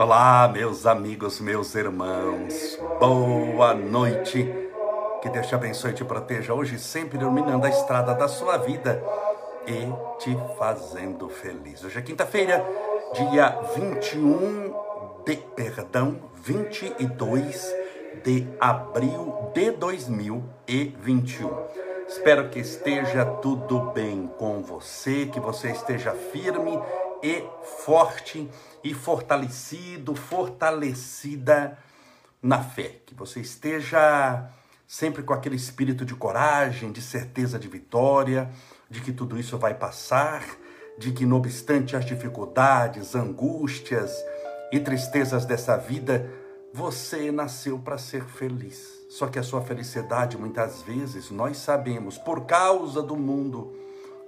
Olá, meus amigos, meus irmãos, boa noite. Que Deus te abençoe e te proteja hoje, sempre iluminando a estrada da sua vida e te fazendo feliz. Hoje é quinta-feira, dia 21 de, perdão, 22 de abril de 2021. Espero que esteja tudo bem com você, que você esteja firme e forte e fortalecido, fortalecida na fé. Que você esteja sempre com aquele espírito de coragem, de certeza de vitória, de que tudo isso vai passar, de que, não obstante as dificuldades, angústias e tristezas dessa vida, você nasceu para ser feliz. Só que a sua felicidade, muitas vezes, nós sabemos, por causa do mundo,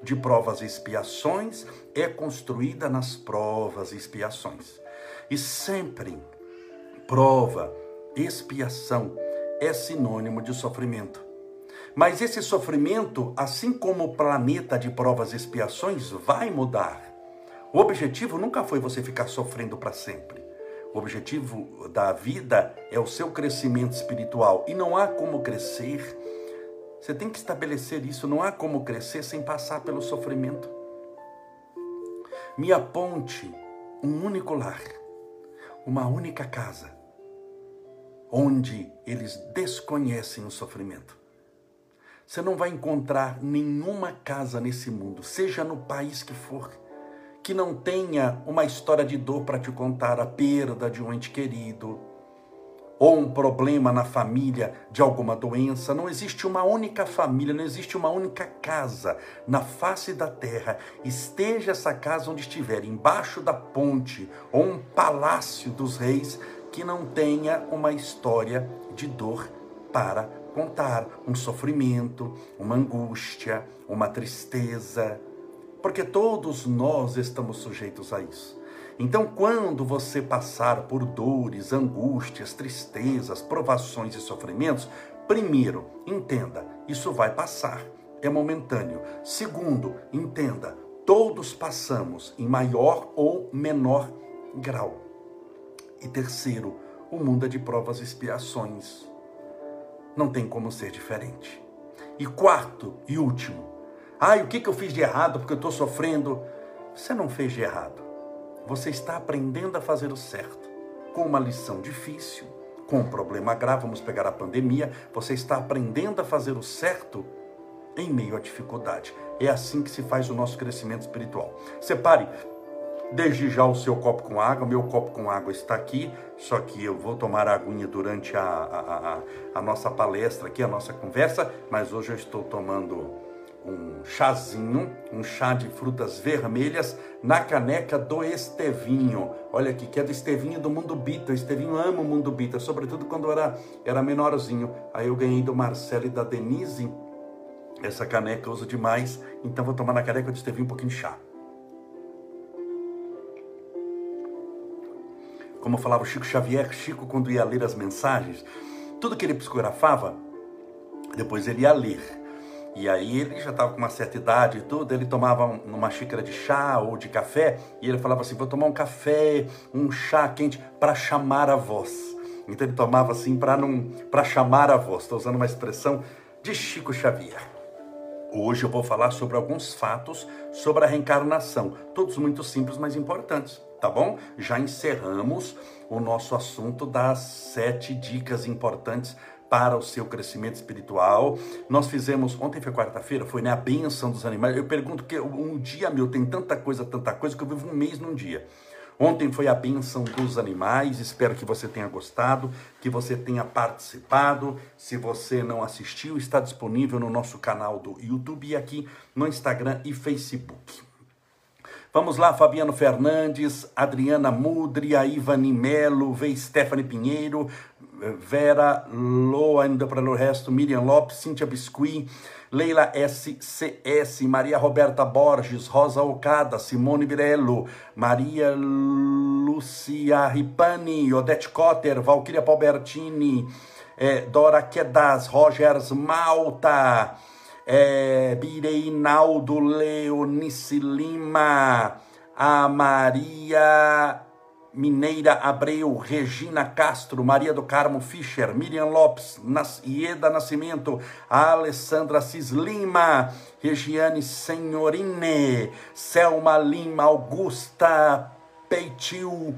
de provas e expiações é construída nas provas e expiações. E sempre prova, expiação é sinônimo de sofrimento. Mas esse sofrimento, assim como o planeta de provas e expiações, vai mudar. O objetivo nunca foi você ficar sofrendo para sempre. O objetivo da vida é o seu crescimento espiritual e não há como crescer você tem que estabelecer isso. Não há como crescer sem passar pelo sofrimento. Me aponte um único lar, uma única casa, onde eles desconhecem o sofrimento. Você não vai encontrar nenhuma casa nesse mundo, seja no país que for, que não tenha uma história de dor para te contar, a perda de um ente querido, ou um problema na família de alguma doença, não existe uma única família, não existe uma única casa na face da terra, esteja essa casa onde estiver, embaixo da ponte ou um palácio dos reis, que não tenha uma história de dor para contar, um sofrimento, uma angústia, uma tristeza, porque todos nós estamos sujeitos a isso. Então, quando você passar por dores, angústias, tristezas, provações e sofrimentos, primeiro, entenda, isso vai passar, é momentâneo. Segundo, entenda, todos passamos em maior ou menor grau. E terceiro, o mundo é de provas e expiações. Não tem como ser diferente. E quarto e último, ai, o que, que eu fiz de errado porque eu estou sofrendo? Você não fez de errado. Você está aprendendo a fazer o certo. Com uma lição difícil, com um problema grave, vamos pegar a pandemia, você está aprendendo a fazer o certo em meio à dificuldade. É assim que se faz o nosso crescimento espiritual. Separe desde já o seu copo com água. Meu copo com água está aqui, só que eu vou tomar a aguinha durante a, a, a, a nossa palestra aqui, a nossa conversa, mas hoje eu estou tomando um chazinho, um chá de frutas vermelhas na caneca do Estevinho. Olha aqui, que é do Estevinho do Mundo Bita. O Estevinho ama o Mundo Bita, sobretudo quando era, era menorzinho. Aí eu ganhei do Marcelo e da Denise. Essa caneca eu uso demais, então vou tomar na caneca do Estevinho um pouquinho de chá. Como falava o Chico Xavier, Chico quando ia ler as mensagens, tudo que ele psicografava, depois ele ia ler e aí ele já estava com uma certa idade e tudo, ele tomava uma xícara de chá ou de café e ele falava assim: vou tomar um café, um chá quente para chamar a voz. Então ele tomava assim para não para chamar a voz. Estou usando uma expressão de Chico Xavier. Hoje eu vou falar sobre alguns fatos sobre a reencarnação, todos muito simples, mas importantes, tá bom? Já encerramos o nosso assunto das sete dicas importantes para o seu crescimento espiritual. Nós fizemos, ontem foi quarta-feira, foi né, a benção dos animais. Eu pergunto que um dia meu tem tanta coisa, tanta coisa, que eu vivo um mês num dia. Ontem foi a benção dos animais, espero que você tenha gostado, que você tenha participado. Se você não assistiu, está disponível no nosso canal do YouTube e aqui no Instagram e Facebook. Vamos lá, Fabiano Fernandes, Adriana Mudri, a Ivani Melo, V. Stephanie Pinheiro, Vera Lô, ainda para o resto, Miriam Lopes, Cíntia Biscuit, Leila SCS, Maria Roberta Borges, Rosa Ocada, Simone Birello, Maria Lucia Ripani, Odete Cotter, Valquíria Palbertini, é, Dora Quedas, Rogers Malta, é, Bireinaldo Leonice Lima, a Maria Mineira Abreu, Regina Castro, Maria do Carmo Fischer, Miriam Lopes, Nas, Ieda Nascimento, Alessandra Cis Lima, Regiane Senhorine, Selma Lima, Augusta Peitil,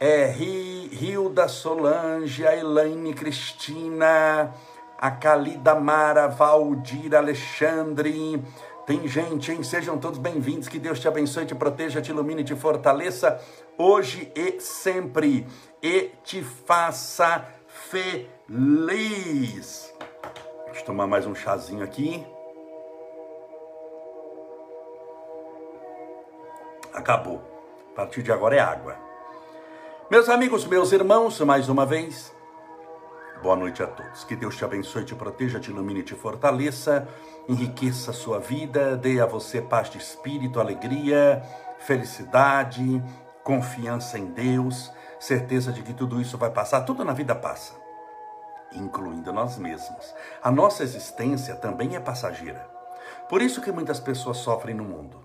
é, Hilda Solange, Elaine Cristina, a Mara, Valdir Alexandre, tem gente, hein? Sejam todos bem-vindos. Que Deus te abençoe, te proteja, te ilumine, te fortaleça hoje e sempre e te faça feliz. Deixa eu tomar mais um chazinho aqui. Acabou. A partir de agora é água. Meus amigos, meus irmãos, mais uma vez, Boa noite a todos. Que Deus te abençoe, te proteja, te ilumine, te fortaleça, enriqueça a sua vida, dê a você paz de espírito, alegria, felicidade, confiança em Deus, certeza de que tudo isso vai passar, tudo na vida passa, incluindo nós mesmos. A nossa existência também é passageira. Por isso que muitas pessoas sofrem no mundo.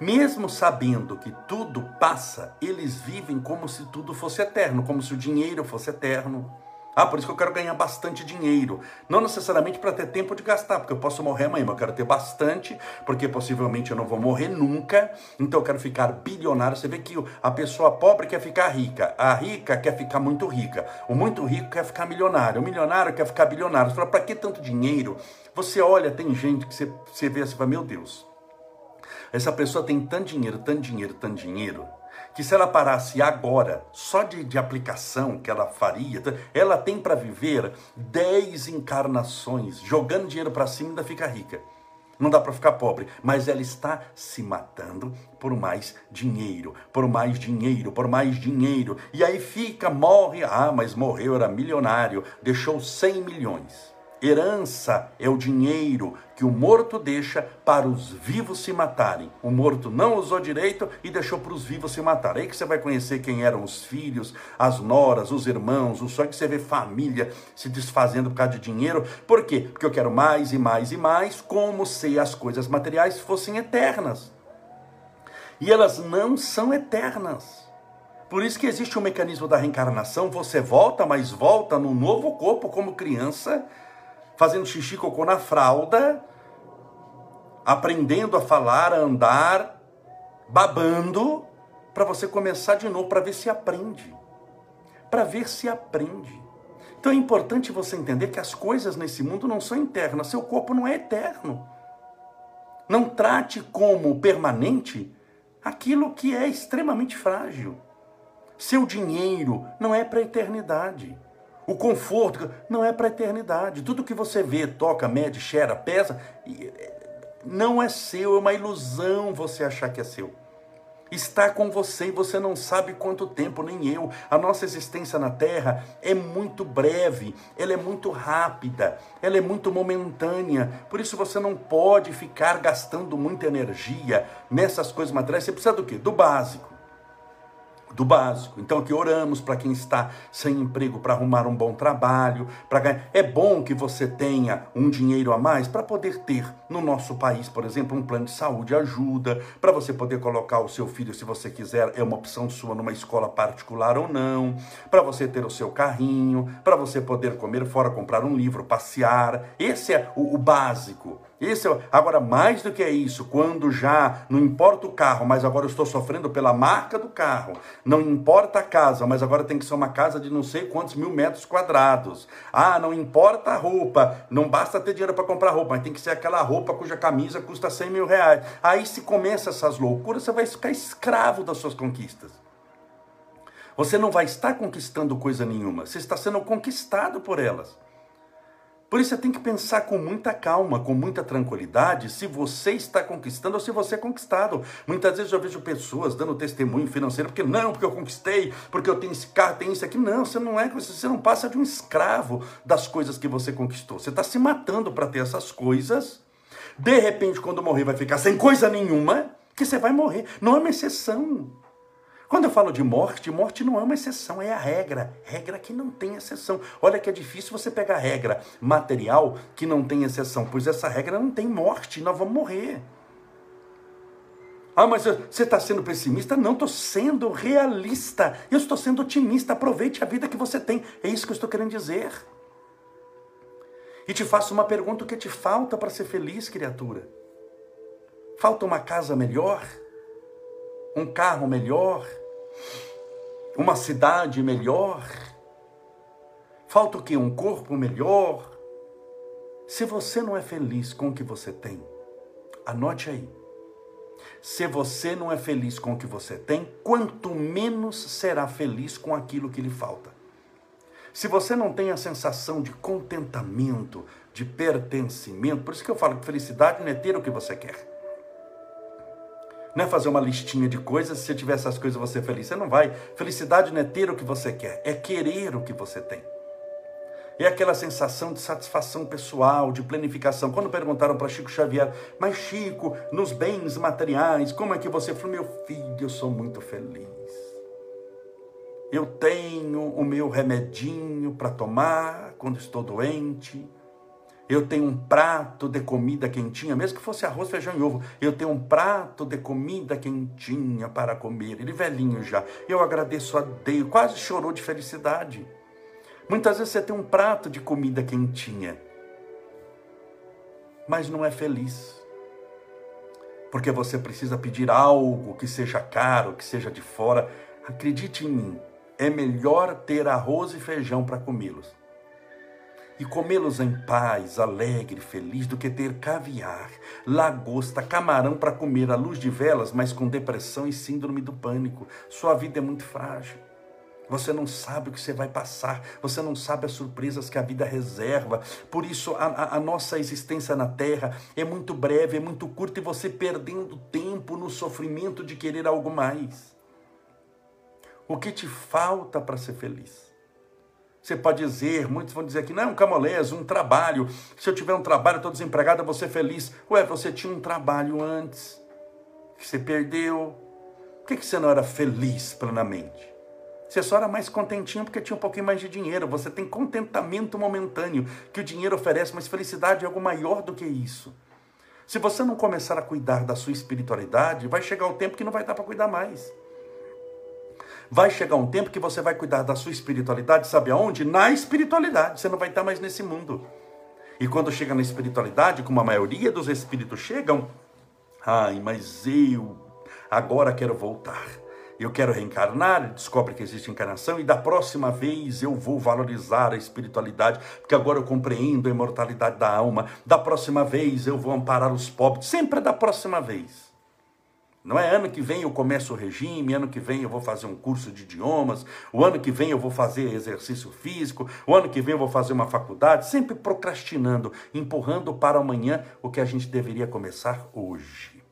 Mesmo sabendo que tudo passa, eles vivem como se tudo fosse eterno, como se o dinheiro fosse eterno, ah, por isso que eu quero ganhar bastante dinheiro. Não necessariamente para ter tempo de gastar, porque eu posso morrer amanhã, mas eu quero ter bastante, porque possivelmente eu não vou morrer nunca. Então eu quero ficar bilionário. Você vê que a pessoa pobre quer ficar rica, a rica quer ficar muito rica, o muito rico quer ficar milionário, o milionário quer ficar bilionário. Você fala, para que tanto dinheiro? Você olha, tem gente que você, você vê assim, fala, meu Deus, essa pessoa tem tanto dinheiro, tanto dinheiro, tanto dinheiro que se ela parasse agora, só de, de aplicação que ela faria, ela tem para viver 10 encarnações, jogando dinheiro para cima ainda fica rica. Não dá para ficar pobre, mas ela está se matando por mais dinheiro, por mais dinheiro, por mais dinheiro. E aí fica, morre, ah, mas morreu, era milionário, deixou 100 milhões. Herança é o dinheiro que o morto deixa para os vivos se matarem. O morto não usou direito e deixou para os vivos se matarem. Aí que você vai conhecer quem eram os filhos, as noras, os irmãos, o só que você vê família se desfazendo por causa de dinheiro. Por quê? Porque eu quero mais e mais e mais, como se as coisas materiais fossem eternas. E elas não são eternas. Por isso que existe o um mecanismo da reencarnação, você volta, mas volta no novo corpo como criança, fazendo xixi cocô na fralda, aprendendo a falar, a andar, babando, para você começar de novo, para ver se aprende. Para ver se aprende. Então é importante você entender que as coisas nesse mundo não são internas, seu corpo não é eterno. Não trate como permanente aquilo que é extremamente frágil. Seu dinheiro não é para a eternidade. O conforto não é para a eternidade. Tudo que você vê, toca, mede, cheira, pesa, não é seu, é uma ilusão você achar que é seu. Está com você e você não sabe quanto tempo, nem eu. A nossa existência na Terra é muito breve, ela é muito rápida, ela é muito momentânea. Por isso você não pode ficar gastando muita energia nessas coisas materiais. Você precisa do quê? Do básico do básico. Então aqui oramos para quem está sem emprego para arrumar um bom trabalho, para ganhar. É bom que você tenha um dinheiro a mais para poder ter no nosso país, por exemplo, um plano de saúde ajuda, para você poder colocar o seu filho, se você quiser, é uma opção sua numa escola particular ou não, para você ter o seu carrinho, para você poder comer fora, comprar um livro, passear. Esse é o, o básico. Esse é, agora, mais do que isso, quando já não importa o carro, mas agora eu estou sofrendo pela marca do carro, não importa a casa, mas agora tem que ser uma casa de não sei quantos mil metros quadrados. Ah, não importa a roupa, não basta ter dinheiro para comprar roupa, mas tem que ser aquela roupa cuja camisa custa 100 mil reais. Aí se começa essas loucuras, você vai ficar escravo das suas conquistas. Você não vai estar conquistando coisa nenhuma, você está sendo conquistado por elas. Por isso você tem que pensar com muita calma, com muita tranquilidade, se você está conquistando ou se você é conquistado. Muitas vezes eu vejo pessoas dando testemunho financeiro, porque não, porque eu conquistei, porque eu tenho esse carro, tenho isso aqui. Não, você não é, você não passa de um escravo das coisas que você conquistou. Você está se matando para ter essas coisas. De repente, quando morrer, vai ficar sem coisa nenhuma, que você vai morrer. Não é uma exceção. Quando eu falo de morte, morte não é uma exceção, é a regra. Regra que não tem exceção. Olha que é difícil você pegar regra material que não tem exceção, pois essa regra não tem morte, nós vamos morrer. Ah, mas você está sendo pessimista? Não, estou sendo realista. Eu estou sendo otimista. Aproveite a vida que você tem. É isso que eu estou querendo dizer. E te faço uma pergunta: o que te falta para ser feliz, criatura? Falta uma casa melhor? Um carro melhor? Uma cidade melhor? Falta o que? Um corpo melhor? Se você não é feliz com o que você tem, anote aí. Se você não é feliz com o que você tem, quanto menos será feliz com aquilo que lhe falta. Se você não tem a sensação de contentamento, de pertencimento, por isso que eu falo que felicidade não é ter o que você quer. Não é fazer uma listinha de coisas, se você tiver essas coisas você é feliz. Você não vai. Felicidade não é ter o que você quer, é querer o que você tem. É aquela sensação de satisfação pessoal, de planificação. Quando perguntaram para Chico Xavier, mas Chico, nos bens materiais, como é que você falou? Meu filho, eu sou muito feliz. Eu tenho o meu remedinho para tomar quando estou doente. Eu tenho um prato de comida quentinha, mesmo que fosse arroz, feijão e ovo. Eu tenho um prato de comida quentinha para comer. Ele velhinho já. Eu agradeço a Deus. Quase chorou de felicidade. Muitas vezes você tem um prato de comida quentinha, mas não é feliz. Porque você precisa pedir algo que seja caro, que seja de fora. Acredite em mim, é melhor ter arroz e feijão para comê-los e comê-los em paz, alegre, feliz, do que ter caviar, lagosta, camarão para comer à luz de velas, mas com depressão e síndrome do pânico. Sua vida é muito frágil. Você não sabe o que você vai passar, você não sabe as surpresas que a vida reserva. Por isso, a, a, a, nossa existência na Terra é muito breve, é muito curta e você perdendo tempo no sofrimento de querer algo mais. O que te falta para ser feliz? Você pode dizer, muitos vão dizer que não é um camolés, um trabalho. Se eu tiver um trabalho, estou desempregado, eu vou ser feliz. Ué, você tinha um trabalho antes, que você perdeu. Por que, que você não era feliz plenamente? Você só era mais contentinho porque tinha um pouquinho mais de dinheiro. Você tem contentamento momentâneo que o dinheiro oferece, mas felicidade é algo maior do que isso. Se você não começar a cuidar da sua espiritualidade, vai chegar o tempo que não vai dar para cuidar mais. Vai chegar um tempo que você vai cuidar da sua espiritualidade, sabe aonde? Na espiritualidade. Você não vai estar mais nesse mundo. E quando chega na espiritualidade, como a maioria dos espíritos chegam, ai, mas eu agora quero voltar. Eu quero reencarnar, descobre que existe encarnação e da próxima vez eu vou valorizar a espiritualidade, porque agora eu compreendo a imortalidade da alma. Da próxima vez eu vou amparar os pobres, sempre da próxima vez. Não é ano que vem eu começo o regime, ano que vem eu vou fazer um curso de idiomas, o ano que vem eu vou fazer exercício físico, o ano que vem eu vou fazer uma faculdade, sempre procrastinando, empurrando para amanhã o que a gente deveria começar hoje.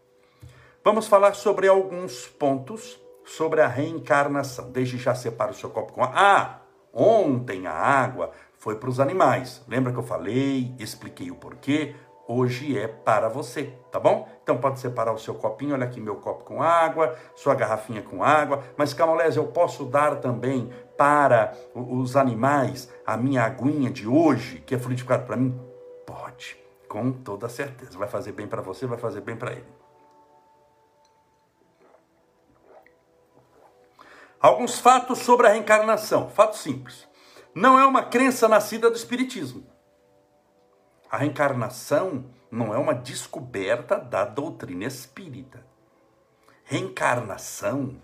Vamos falar sobre alguns pontos sobre a reencarnação. Desde já separa o seu copo com a. Ah, ontem a água foi para os animais. Lembra que eu falei, expliquei o porquê? Hoje é para você, tá bom? Então pode separar o seu copinho, olha aqui meu copo com água, sua garrafinha com água, mas Camolés, eu posso dar também para os animais a minha aguinha de hoje, que é frutificado para mim? Pode, com toda certeza. Vai fazer bem para você, vai fazer bem para ele. Alguns fatos sobre a reencarnação, fatos simples. Não é uma crença nascida do Espiritismo. A reencarnação não é uma descoberta da doutrina espírita. Reencarnação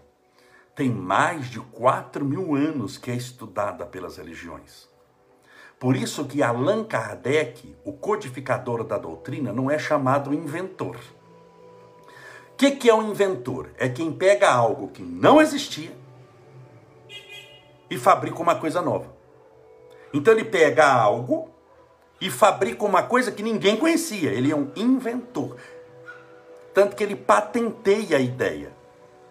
tem mais de 4 mil anos que é estudada pelas religiões. Por isso que Allan Kardec, o codificador da doutrina, não é chamado inventor. O que, que é um inventor? É quem pega algo que não existia e fabrica uma coisa nova. Então ele pega algo e fabrica uma coisa que ninguém conhecia. Ele é um inventor. Tanto que ele patenteia a ideia.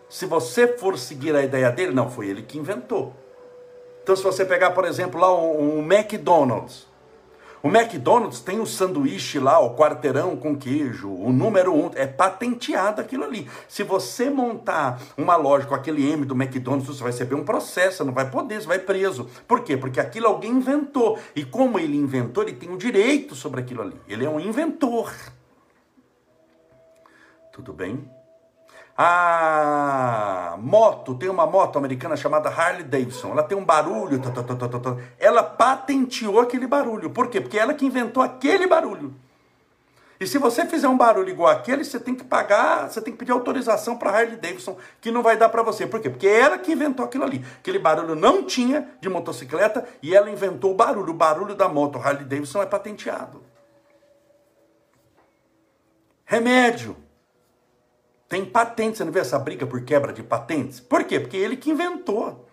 Se você for seguir a ideia dele, não, foi ele que inventou. Então, se você pegar, por exemplo, lá o, o McDonald's, o McDonald's tem o sanduíche lá, o quarteirão com queijo, o número um, é patenteado aquilo ali. Se você montar uma loja com aquele M do McDonald's, você vai receber um processo, não vai poder, você vai preso. Por quê? Porque aquilo alguém inventou. E como ele inventou, ele tem o um direito sobre aquilo ali. Ele é um inventor. Tudo bem? A moto, tem uma moto americana chamada Harley Davidson. Ela tem um barulho. Ela patenteou aquele barulho. Por quê? Porque ela que inventou aquele barulho. E se você fizer um barulho igual aquele, você tem que pagar, você tem que pedir autorização para Harley Davidson, que não vai dar para você. Por quê? Porque é ela que inventou aquilo ali. Aquele barulho não tinha de motocicleta e ela inventou o barulho. O barulho da moto Harley Davidson é patenteado. Remédio. Tem patente, você não vê essa briga por quebra de patentes? Por quê? Porque ele que inventou.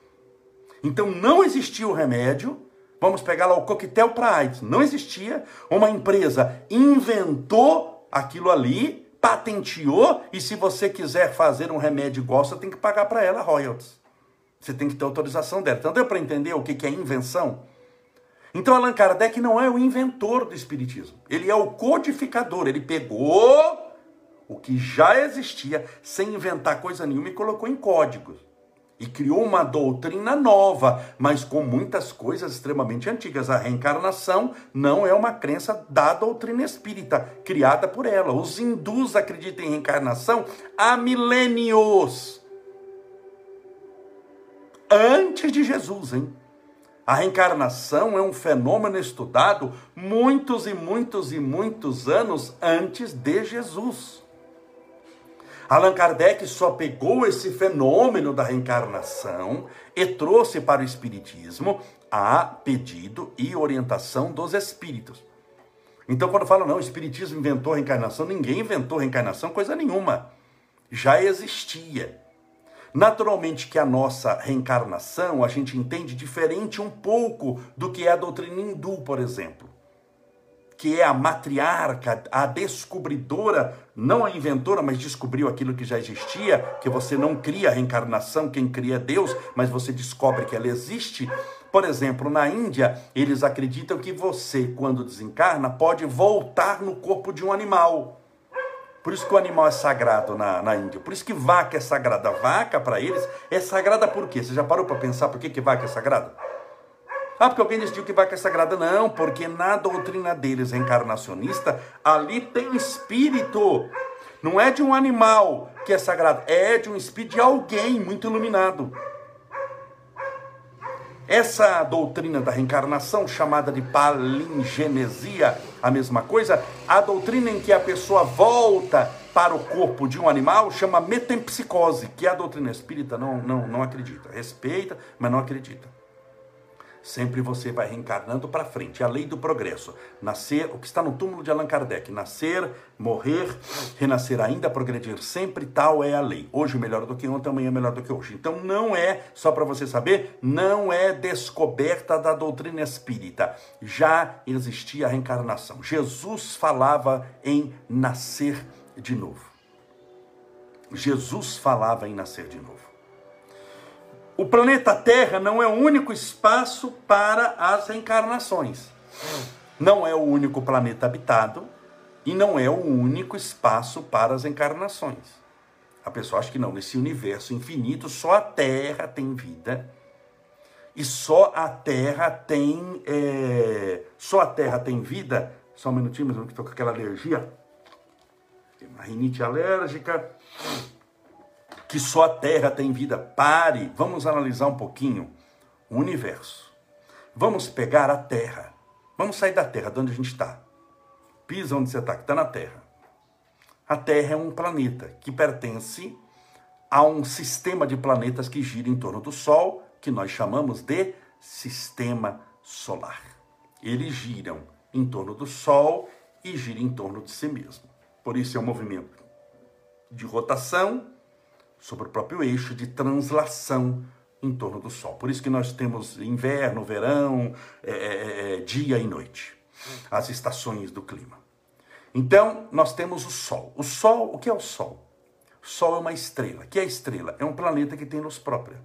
Então não existia o remédio. Vamos pegar lá o coquetel para AIDS. Não existia. Uma empresa inventou aquilo ali, patenteou, e se você quiser fazer um remédio igual, você tem que pagar para ela royalties. Você tem que ter autorização dela. Então deu para entender o que é invenção? Então Allan Kardec não é o inventor do Espiritismo. Ele é o codificador. Ele pegou o que já existia, sem inventar coisa nenhuma, e colocou em códigos. E criou uma doutrina nova, mas com muitas coisas extremamente antigas. A reencarnação não é uma crença da doutrina espírita, criada por ela. Os hindus acreditam em reencarnação há milênios. Antes de Jesus, hein? A reencarnação é um fenômeno estudado muitos e muitos e muitos anos antes de Jesus. Allan Kardec só pegou esse fenômeno da reencarnação e trouxe para o Espiritismo a pedido e orientação dos espíritos. Então, quando fala, não, o Espiritismo inventou a reencarnação, ninguém inventou a reencarnação, coisa nenhuma. Já existia. Naturalmente que a nossa reencarnação a gente entende diferente um pouco do que é a doutrina hindu, por exemplo que é a matriarca, a descobridora, não a inventora, mas descobriu aquilo que já existia, que você não cria a reencarnação, quem cria é Deus, mas você descobre que ela existe. Por exemplo, na Índia, eles acreditam que você, quando desencarna, pode voltar no corpo de um animal. Por isso que o animal é sagrado na, na Índia. Por isso que vaca é sagrada. Vaca, para eles, é sagrada por quê? Você já parou para pensar por que, que vaca é sagrada? Ah, porque alguém decidiu que vaca é sagrada. Não, porque na doutrina deles, encarnacionista, ali tem espírito. Não é de um animal que é sagrado, é de um espírito de alguém muito iluminado. Essa doutrina da reencarnação, chamada de palingenesia, a mesma coisa, a doutrina em que a pessoa volta para o corpo de um animal chama metempsicose, que a doutrina espírita não, não, não acredita. Respeita, mas não acredita. Sempre você vai reencarnando para frente. É a lei do progresso. Nascer, o que está no túmulo de Allan Kardec, nascer, morrer, renascer ainda, progredir sempre, tal é a lei. Hoje melhor do que ontem, amanhã melhor do que hoje. Então não é, só para você saber, não é descoberta da doutrina espírita. Já existia a reencarnação. Jesus falava em nascer de novo. Jesus falava em nascer de novo. O planeta Terra não é o único espaço para as reencarnações. Não é o único planeta habitado e não é o único espaço para as encarnações. A pessoa acha que não, nesse universo infinito só a Terra tem vida e só a Terra tem é, só a Terra tem vida. Só um minutinho, mas eu estou com aquela alergia, uma rinite alérgica que só a Terra tem vida. Pare, vamos analisar um pouquinho o universo. Vamos pegar a Terra. Vamos sair da Terra, de onde a gente está. Pisa onde você está, que está na Terra. A Terra é um planeta que pertence a um sistema de planetas que gira em torno do Sol, que nós chamamos de sistema solar. Eles giram em torno do Sol e giram em torno de si mesmo. Por isso é um movimento de rotação sobre o próprio eixo de translação em torno do Sol. Por isso que nós temos inverno, verão, é, é, é, dia e noite, as estações do clima. Então, nós temos o Sol. O Sol, o que é o Sol? O Sol é uma estrela. O que é estrela? É um planeta que tem luz própria.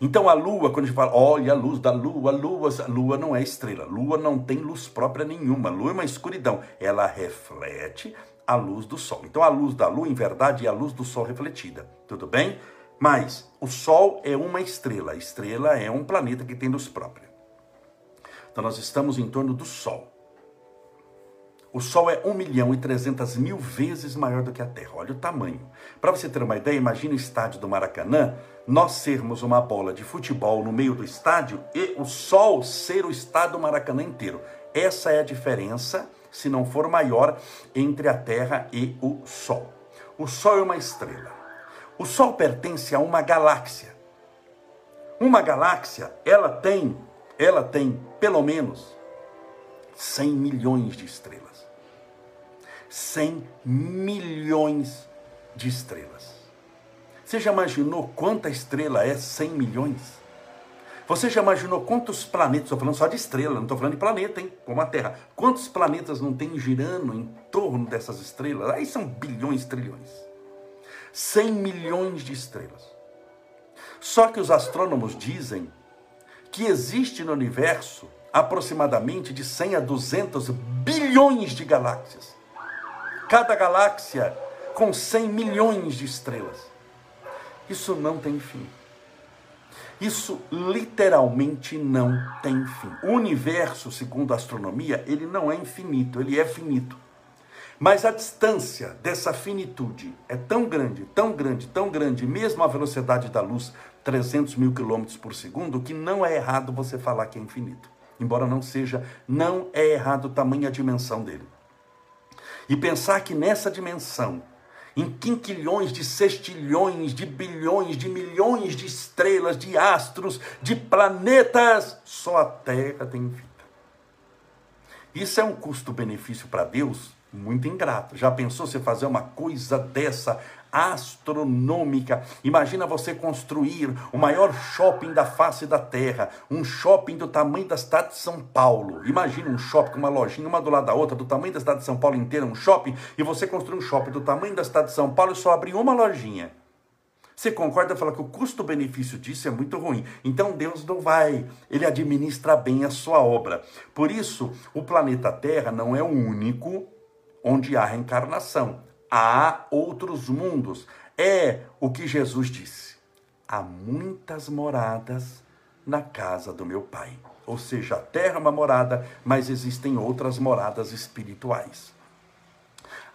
Então a Lua, quando a gente fala, olha a luz da Lua, Lua, Lua não é estrela. Lua não tem luz própria nenhuma. Lua é uma escuridão. Ela reflete a luz do sol. Então a luz da lua, em verdade, é a luz do sol refletida. Tudo bem? Mas o sol é uma estrela. A estrela é um planeta que tem luz própria. Então nós estamos em torno do sol. O Sol é 1 milhão e 300 mil vezes maior do que a Terra. Olha o tamanho. Para você ter uma ideia, imagine o estádio do Maracanã, nós sermos uma bola de futebol no meio do estádio e o Sol ser o estádio do Maracanã inteiro. Essa é a diferença, se não for maior, entre a Terra e o Sol. O Sol é uma estrela. O Sol pertence a uma galáxia. Uma galáxia, ela tem, ela tem pelo menos 100 milhões de estrelas. 100 milhões de estrelas. Você já imaginou quanta estrela é 100 milhões? Você já imaginou quantos planetas? Estou falando só de estrela, não estou falando de planeta, hein? Como a Terra. Quantos planetas não tem girando em torno dessas estrelas? Aí são bilhões, trilhões. 100 milhões de estrelas. Só que os astrônomos dizem que existe no universo aproximadamente de 100 a 200 bilhões de galáxias cada galáxia com 100 milhões de estrelas. Isso não tem fim. Isso literalmente não tem fim. O universo, segundo a astronomia, ele não é infinito, ele é finito. Mas a distância dessa finitude é tão grande, tão grande, tão grande, mesmo a velocidade da luz, 300 mil quilômetros por segundo, que não é errado você falar que é infinito. Embora não seja, não é errado tamanha dimensão dele. E pensar que nessa dimensão, em quinquilhões de sextilhões, de bilhões, de milhões de estrelas, de astros, de planetas, só a Terra tem vida. Isso é um custo-benefício para Deus muito ingrato. Já pensou você fazer uma coisa dessa astronômica. Imagina você construir o maior shopping da face da terra, um shopping do tamanho da cidade de São Paulo. Imagina um shopping com uma lojinha uma do lado da outra, do tamanho da cidade de São Paulo inteira, um shopping, e você construir um shopping do tamanho da cidade de São Paulo e só abrir uma lojinha. Você concorda falar que o custo-benefício disso é muito ruim. Então Deus não vai, ele administra bem a sua obra. Por isso, o planeta Terra não é o único onde há reencarnação há outros mundos. É o que Jesus disse. Há muitas moradas na casa do meu Pai. Ou seja, a terra é uma morada, mas existem outras moradas espirituais.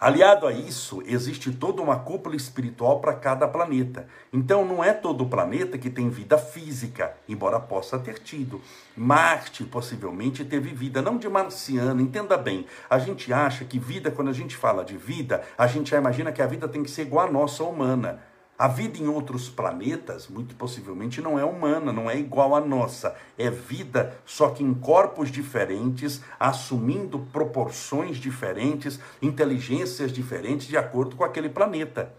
Aliado a isso, existe toda uma cúpula espiritual para cada planeta. Então, não é todo planeta que tem vida física, embora possa ter tido. Marte possivelmente teve vida, não de marciano, entenda bem. A gente acha que vida, quando a gente fala de vida, a gente já imagina que a vida tem que ser igual à nossa humana. A vida em outros planetas, muito possivelmente, não é humana, não é igual à nossa. É vida, só que em corpos diferentes, assumindo proporções diferentes, inteligências diferentes, de acordo com aquele planeta.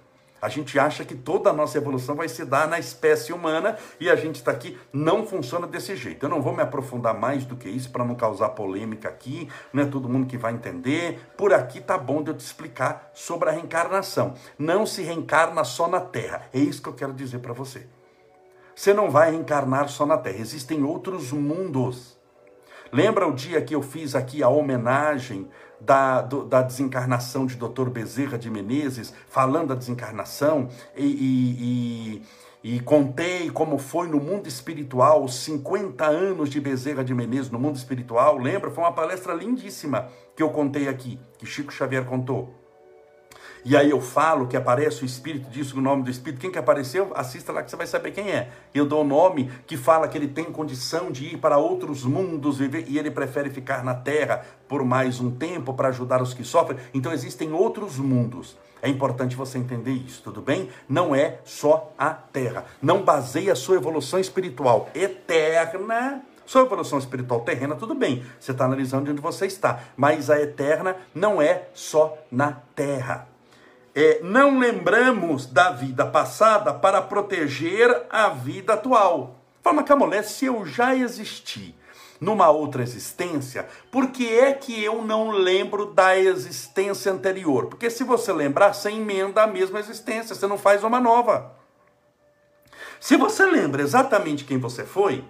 A gente acha que toda a nossa evolução vai se dar na espécie humana e a gente está aqui, não funciona desse jeito. Eu não vou me aprofundar mais do que isso para não causar polêmica aqui, não é todo mundo que vai entender. Por aqui tá bom de eu te explicar sobre a reencarnação. Não se reencarna só na Terra, é isso que eu quero dizer para você. Você não vai reencarnar só na Terra, existem outros mundos. Lembra o dia que eu fiz aqui a homenagem da, do, da desencarnação de Dr. Bezerra de Menezes, falando da desencarnação, e, e, e, e, contei como foi no mundo espiritual, os 50 anos de Bezerra de Menezes no mundo espiritual. Lembra? Foi uma palestra lindíssima que eu contei aqui, que Chico Xavier contou. E aí eu falo que aparece o Espírito, disso o nome do Espírito. Quem que apareceu? Assista lá que você vai saber quem é. Eu dou o nome que fala que ele tem condição de ir para outros mundos viver, e ele prefere ficar na terra por mais um tempo para ajudar os que sofrem. Então existem outros mundos. É importante você entender isso, tudo bem? Não é só a terra. Não baseie a sua evolução espiritual eterna sua evolução espiritual terrena, tudo bem, você está analisando onde você está, mas a eterna não é só na terra é, não lembramos da vida passada para proteger a vida atual. Fala, Camolé, se eu já existi numa outra existência, por que é que eu não lembro da existência anterior? Porque se você lembrar, você emenda a mesma existência, você não faz uma nova. Se você lembra exatamente quem você foi,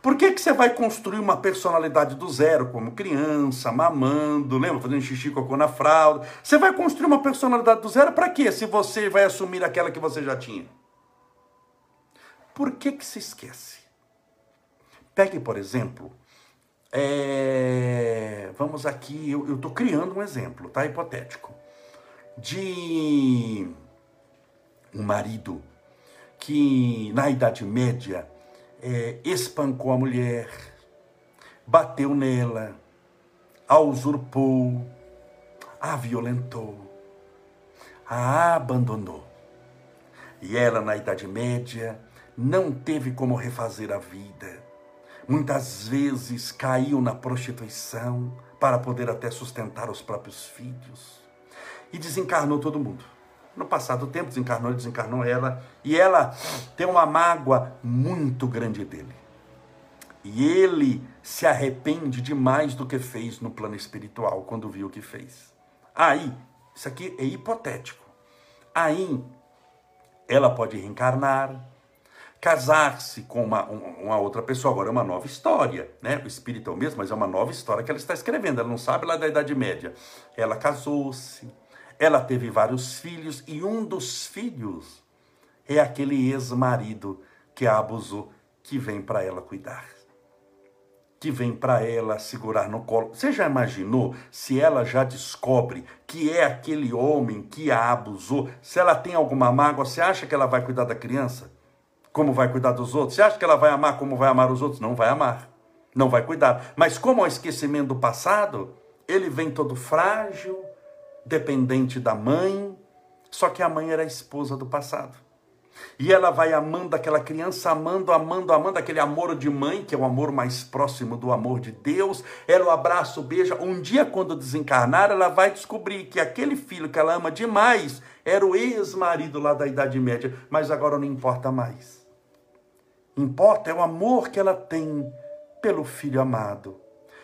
por que, que você vai construir uma personalidade do zero, como criança, mamando, lembra? Fazendo xixi, cocô na fralda. Você vai construir uma personalidade do zero para quê? Se você vai assumir aquela que você já tinha. Por que, que se esquece? Pegue, por exemplo, é, vamos aqui, eu estou criando um exemplo, tá? Hipotético. De um marido que na Idade Média é, espancou a mulher, bateu nela, a usurpou, a violentou, a abandonou. E ela, na Idade Média, não teve como refazer a vida. Muitas vezes caiu na prostituição para poder até sustentar os próprios filhos. E desencarnou todo mundo. No passado tempo, desencarnou desencarnou ela. E ela tem uma mágoa muito grande dele. E ele se arrepende de mais do que fez no plano espiritual, quando viu o que fez. Aí, isso aqui é hipotético. Aí, ela pode reencarnar, casar-se com uma, uma outra pessoa. Agora é uma nova história, né? O espírito é o mesmo, mas é uma nova história que ela está escrevendo. Ela não sabe lá da Idade Média. Ela casou-se, ela teve vários filhos e um dos filhos é aquele ex-marido que a abusou, que vem para ela cuidar. Que vem para ela segurar no colo. Você já imaginou se ela já descobre que é aquele homem que a abusou? Se ela tem alguma mágoa, você acha que ela vai cuidar da criança? Como vai cuidar dos outros? Você acha que ela vai amar como vai amar os outros? Não vai amar. Não vai cuidar. Mas como é o esquecimento do passado, ele vem todo frágil, dependente da mãe, só que a mãe era a esposa do passado. E ela vai amando aquela criança, amando, amando, amando aquele amor de mãe, que é o amor mais próximo do amor de Deus. Ela o abraça, o beija. Um dia, quando desencarnar, ela vai descobrir que aquele filho que ela ama demais era o ex-marido lá da Idade Média, mas agora não importa mais. Importa é o amor que ela tem pelo filho amado.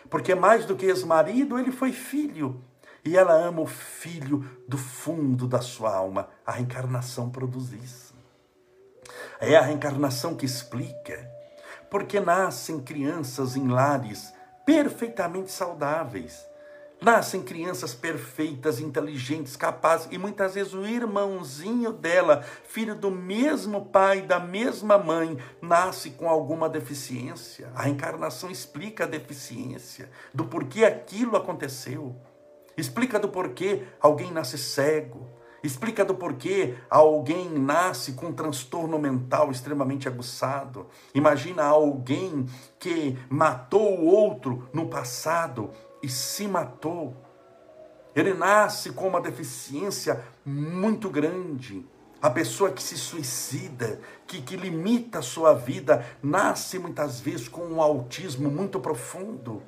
Porque mais do que ex-marido, ele foi filho. E ela ama o filho do fundo da sua alma. A reencarnação produz isso. É a reencarnação que explica porque nascem crianças em lares perfeitamente saudáveis. Nascem crianças perfeitas, inteligentes, capazes, e muitas vezes o irmãozinho dela, filho do mesmo pai, da mesma mãe, nasce com alguma deficiência. A reencarnação explica a deficiência, do porquê aquilo aconteceu. Explica do porquê alguém nasce cego. Explica do porquê alguém nasce com um transtorno mental extremamente aguçado. Imagina alguém que matou o outro no passado e se matou. Ele nasce com uma deficiência muito grande. A pessoa que se suicida, que, que limita a sua vida, nasce muitas vezes com um autismo muito profundo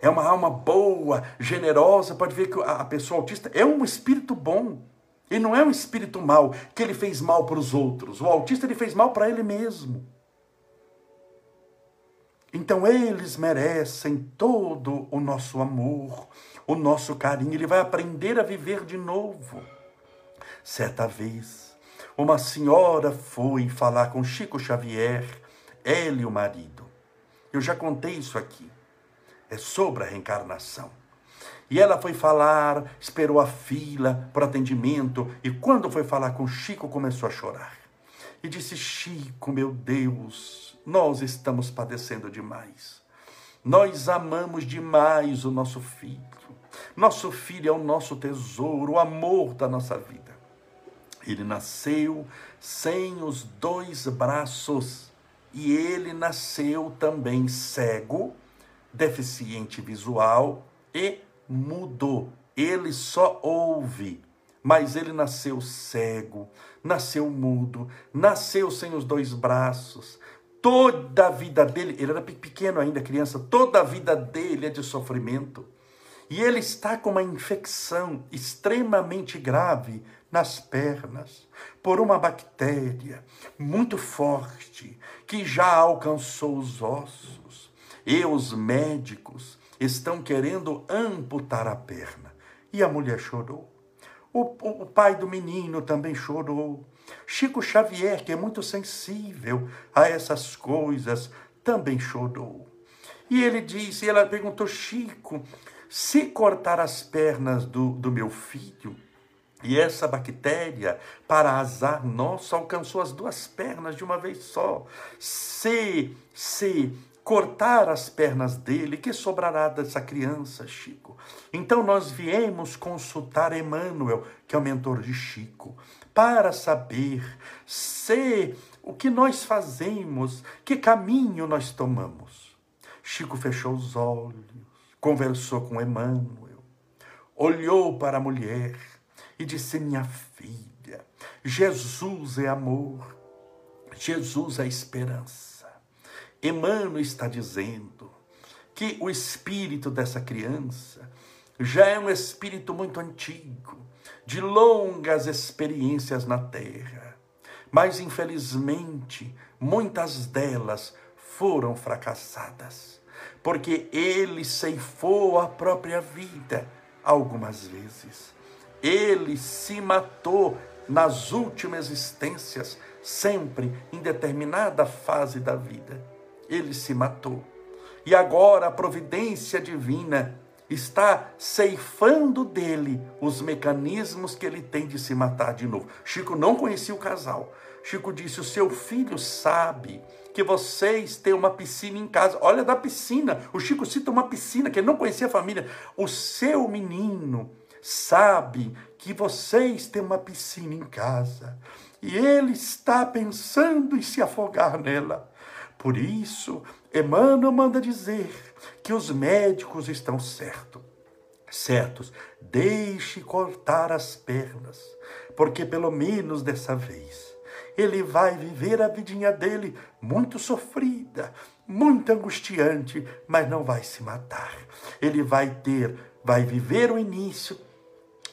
é uma alma boa, generosa. Pode ver que a pessoa autista é um espírito bom. E não é um espírito mal, que ele fez mal para os outros. O autista ele fez mal para ele mesmo. Então eles merecem todo o nosso amor, o nosso carinho. Ele vai aprender a viver de novo. Certa vez, uma senhora foi falar com Chico Xavier, ele e o marido. Eu já contei isso aqui é sobre a reencarnação. E ela foi falar, esperou a fila para atendimento, e quando foi falar com Chico, começou a chorar. E disse: Chico, meu Deus, nós estamos padecendo demais. Nós amamos demais o nosso filho. Nosso filho é o nosso tesouro, o amor da nossa vida. Ele nasceu sem os dois braços e ele nasceu também cego deficiente visual e mudo. Ele só ouve, mas ele nasceu cego, nasceu mudo, nasceu sem os dois braços. Toda a vida dele, ele era pequeno ainda, criança, toda a vida dele é de sofrimento. E ele está com uma infecção extremamente grave nas pernas, por uma bactéria muito forte que já alcançou os ossos e os médicos estão querendo amputar a perna. E a mulher chorou. O, o, pai do menino também chorou. Chico Xavier, que é muito sensível a essas coisas, também chorou. E ele disse, ela perguntou, Chico, se cortar as pernas do, do meu filho, e essa bactéria, para azar nosso, alcançou as duas pernas de uma vez só. Se, se cortar as pernas dele, que sobrará dessa criança, Chico? Então nós viemos consultar Emmanuel, que é o mentor de Chico, para saber se o que nós fazemos, que caminho nós tomamos. Chico fechou os olhos, conversou com Emmanuel, olhou para a mulher e disse: Minha filha, Jesus é amor, Jesus é esperança. Emmanuel está dizendo que o espírito dessa criança já é um espírito muito antigo, de longas experiências na terra, mas infelizmente muitas delas foram fracassadas, porque ele ceifou a própria vida algumas vezes. Ele se matou nas últimas existências, sempre em determinada fase da vida ele se matou. E agora a providência divina está ceifando dele os mecanismos que ele tem de se matar de novo. Chico não conhecia o casal. Chico disse: O seu filho sabe que vocês têm uma piscina em casa. Olha da piscina. O Chico cita uma piscina, que ele não conhecia a família. O seu menino sabe que vocês têm uma piscina em casa. E ele está pensando em se afogar nela. Por isso, Emmanuel manda dizer que os médicos estão certos. Certos, deixe cortar as pernas, porque pelo menos dessa vez ele vai viver a vidinha dele muito sofrida, muito angustiante, mas não vai se matar. Ele vai ter, vai viver o início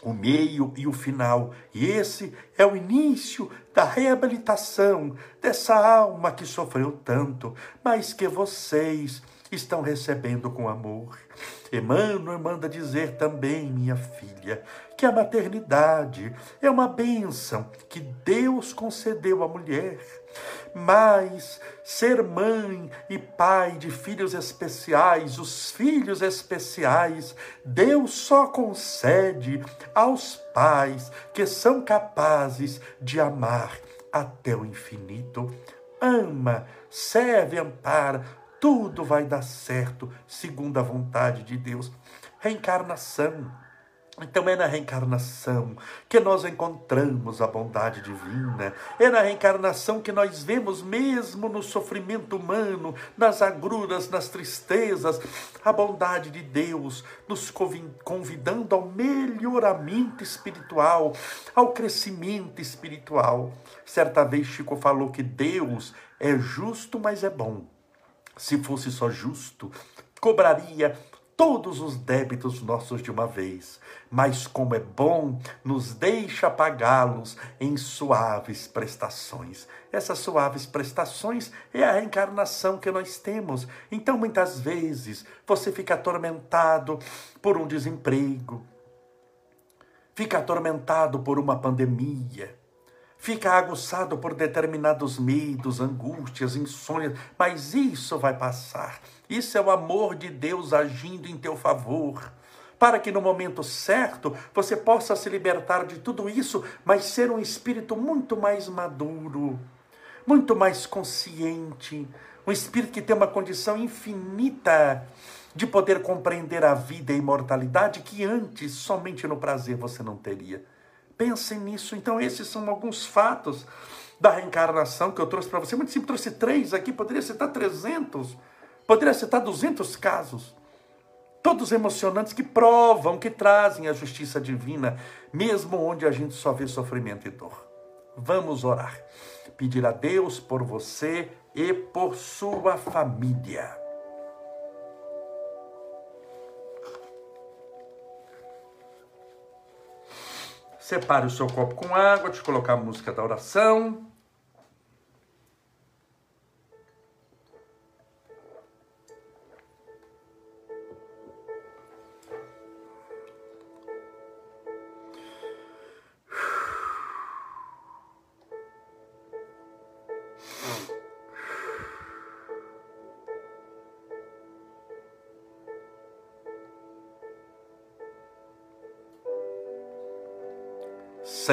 o meio e o final. E esse é o início da reabilitação dessa alma que sofreu tanto, mas que vocês estão recebendo com amor. Emmanuel manda dizer também, minha filha, que a maternidade é uma bênção que Deus concedeu à mulher. Mas ser mãe e pai de filhos especiais, os filhos especiais, Deus só concede aos pais que são capazes de amar até o infinito. Ama, serve, ampara, tudo vai dar certo segundo a vontade de Deus. Reencarnação. Então é na reencarnação que nós encontramos a bondade divina. É na reencarnação que nós vemos, mesmo no sofrimento humano, nas agruras, nas tristezas, a bondade de Deus nos convidando ao melhoramento espiritual, ao crescimento espiritual. Certa vez Chico falou que Deus é justo, mas é bom. Se fosse só justo, cobraria todos os débitos nossos de uma vez, mas como é bom, nos deixa pagá-los em suaves prestações. Essas suaves prestações é a reencarnação que nós temos. Então, muitas vezes, você fica atormentado por um desemprego, fica atormentado por uma pandemia, fica aguçado por determinados medos, angústias, insônias, mas isso vai passar. Isso é o amor de Deus agindo em teu favor. Para que no momento certo você possa se libertar de tudo isso, mas ser um espírito muito mais maduro, muito mais consciente, um espírito que tem uma condição infinita de poder compreender a vida e a imortalidade que antes somente no prazer você não teria. Pensem nisso. Então, esses são alguns fatos da reencarnação que eu trouxe para você. Muito simples, trouxe três aqui, poderia citar 300, poderia citar 200 casos. Todos emocionantes que provam, que trazem a justiça divina, mesmo onde a gente só vê sofrimento e dor. Vamos orar. Pedir a Deus por você e por sua família. Separe o seu copo com água, eu colocar a música da oração.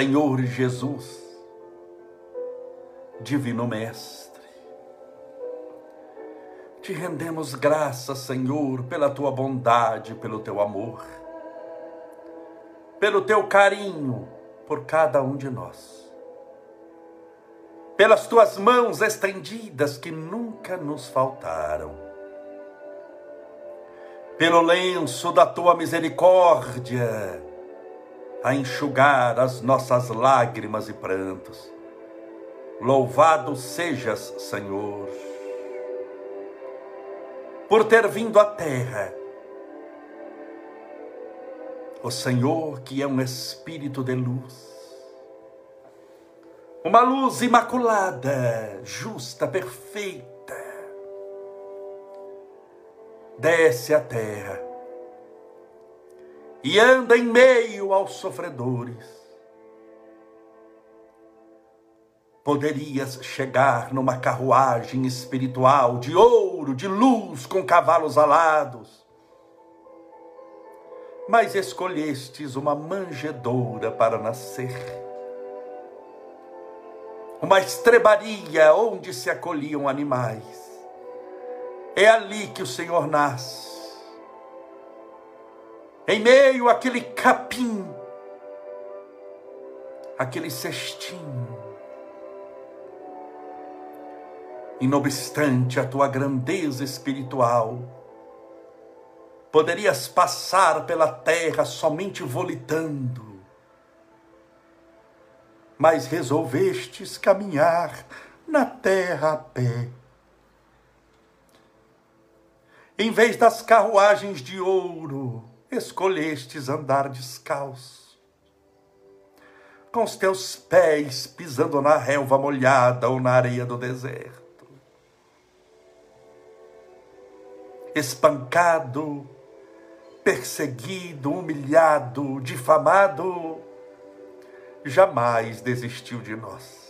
Senhor Jesus, Divino Mestre, Te rendemos graças, Senhor, pela tua bondade, pelo teu amor, pelo teu carinho por cada um de nós, pelas tuas mãos estendidas que nunca nos faltaram, pelo lenço da tua misericórdia a enxugar as nossas lágrimas e prantos. Louvado sejas, Senhor por ter vindo à terra. O Senhor, que é um espírito de luz, uma luz imaculada, justa, perfeita, desce à terra e anda em meio aos sofredores poderias chegar numa carruagem espiritual de ouro, de luz, com cavalos alados. Mas escolhestes uma manjedoura para nascer. Uma estrebaria onde se acolhiam animais. É ali que o Senhor nasce. Em meio àquele capim, aquele cestinho, e não obstante a tua grandeza espiritual, poderias passar pela terra somente volitando, mas resolvestes caminhar na terra a pé. Em vez das carruagens de ouro, escolhestes andar descalço, com os teus pés pisando na relva molhada ou na areia do deserto. espancado, perseguido, humilhado, difamado, jamais desistiu de nós.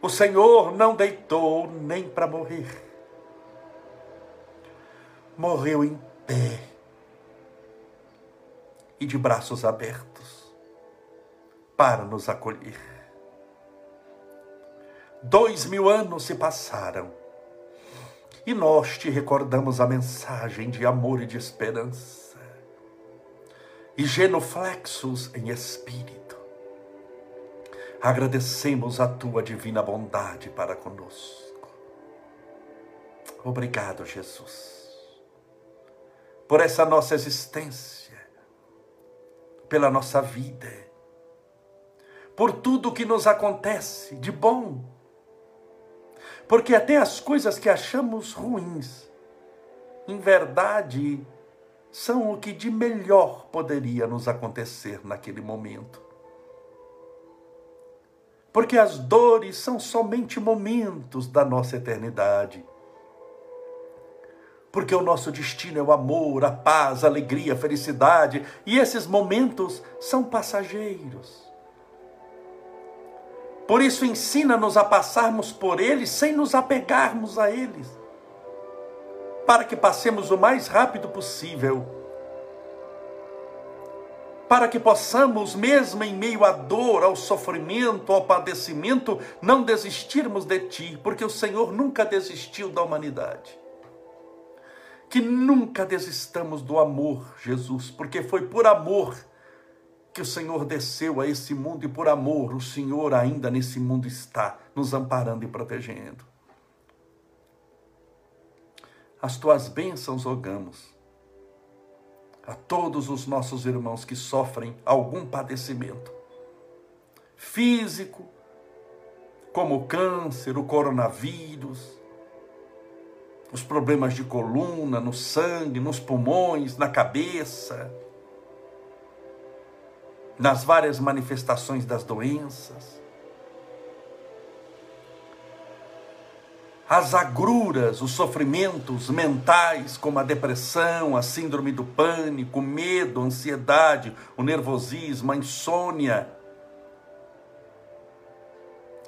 O Senhor não deitou nem para morrer. Morreu em pé e de braços abertos para nos acolher. Dois mil anos se passaram e nós te recordamos a mensagem de amor e de esperança. E genuflexos em espírito, agradecemos a tua divina bondade para conosco. Obrigado, Jesus, por essa nossa existência, pela nossa vida, por tudo que nos acontece de bom porque até as coisas que achamos ruins, em verdade, são o que de melhor poderia nos acontecer naquele momento. Porque as dores são somente momentos da nossa eternidade. Porque o nosso destino é o amor, a paz, a alegria, a felicidade, e esses momentos são passageiros. Por isso, ensina-nos a passarmos por eles sem nos apegarmos a eles, para que passemos o mais rápido possível, para que possamos, mesmo em meio à dor, ao sofrimento, ao padecimento, não desistirmos de Ti, porque o Senhor nunca desistiu da humanidade. Que nunca desistamos do amor, Jesus, porque foi por amor que o Senhor desceu a esse mundo e por amor o Senhor ainda nesse mundo está, nos amparando e protegendo. As tuas bênçãos rogamos a todos os nossos irmãos que sofrem algum padecimento físico, como o câncer, o coronavírus, os problemas de coluna, no sangue, nos pulmões, na cabeça nas várias manifestações das doenças, as agruras, os sofrimentos mentais, como a depressão, a síndrome do pânico, o medo, a ansiedade, o nervosismo, a insônia,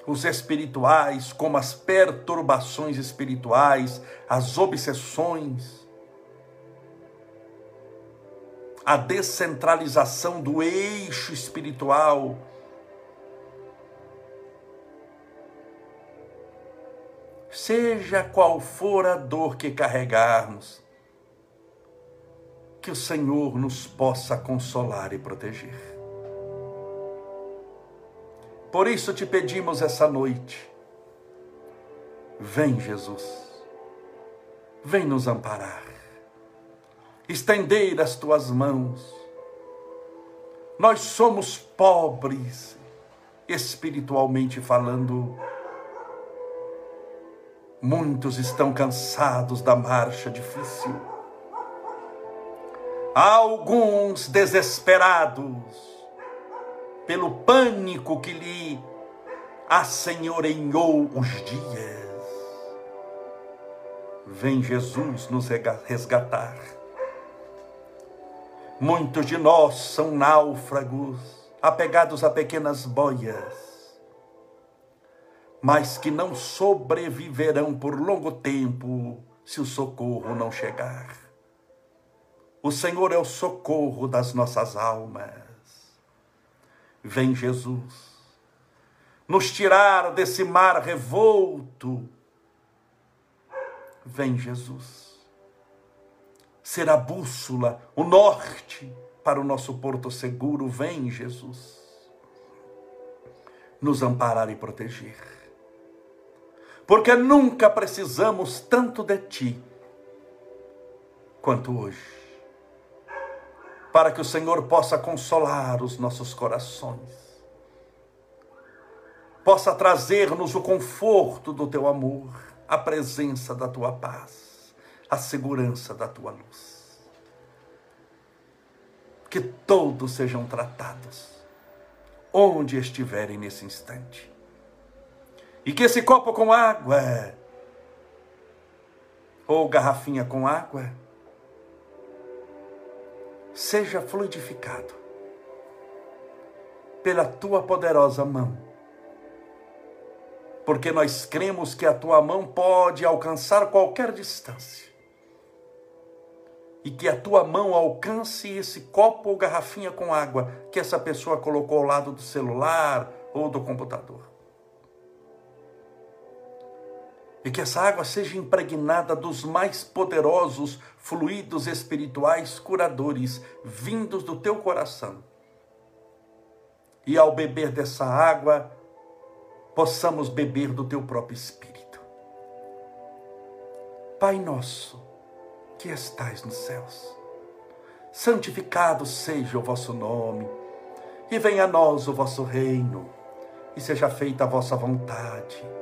os espirituais, como as perturbações espirituais, as obsessões, a descentralização do eixo espiritual. seja qual for a dor que carregarmos, que o Senhor nos possa consolar e proteger. Por isso te pedimos essa noite, vem Jesus, vem nos amparar, estender as tuas mãos. Nós somos pobres, espiritualmente falando. Muitos estão cansados da marcha difícil. Alguns desesperados pelo pânico que lhe assenhoreou os dias. Vem Jesus nos resgatar. Muitos de nós são náufragos, apegados a pequenas boias, mas que não sobreviverão por longo tempo se o socorro não chegar. O Senhor é o socorro das nossas almas. Vem Jesus nos tirar desse mar revolto. Vem Jesus ser a bússola, o norte para o nosso porto seguro. Vem Jesus nos amparar e proteger. Porque nunca precisamos tanto de Ti quanto hoje para que o Senhor possa consolar os nossos corações, possa trazer-nos o conforto do teu amor, a presença da tua paz, a segurança da tua luz. Que todos sejam tratados, onde estiverem nesse instante. E que esse copo com água, ou garrafinha com água, seja fluidificado pela tua poderosa mão. Porque nós cremos que a tua mão pode alcançar qualquer distância. E que a tua mão alcance esse copo ou garrafinha com água que essa pessoa colocou ao lado do celular ou do computador. E que essa água seja impregnada dos mais poderosos fluidos espirituais curadores vindos do teu coração. E ao beber dessa água, possamos beber do teu próprio espírito. Pai nosso, que estais nos céus, santificado seja o vosso nome, e venha a nós o vosso reino, e seja feita a vossa vontade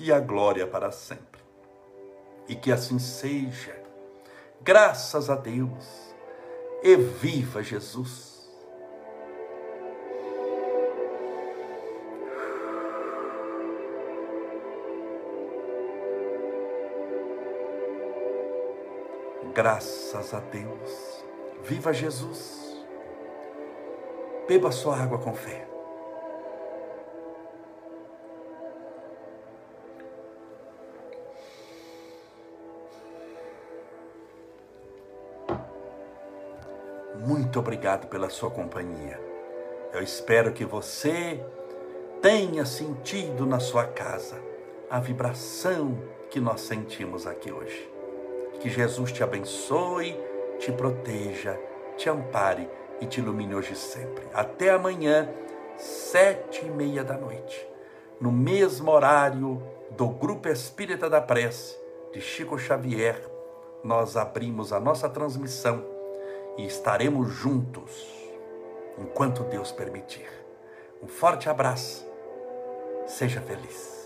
e a glória para sempre. E que assim seja, graças a Deus, e viva Jesus. Graças a Deus. Viva Jesus. Beba sua água com fé. Muito obrigado pela sua companhia. Eu espero que você tenha sentido na sua casa a vibração que nós sentimos aqui hoje. Que Jesus te abençoe, te proteja, te ampare e te ilumine hoje e sempre. Até amanhã, sete e meia da noite, no mesmo horário do Grupo Espírita da Prece de Chico Xavier, nós abrimos a nossa transmissão e estaremos juntos enquanto Deus permitir. Um forte abraço. Seja feliz.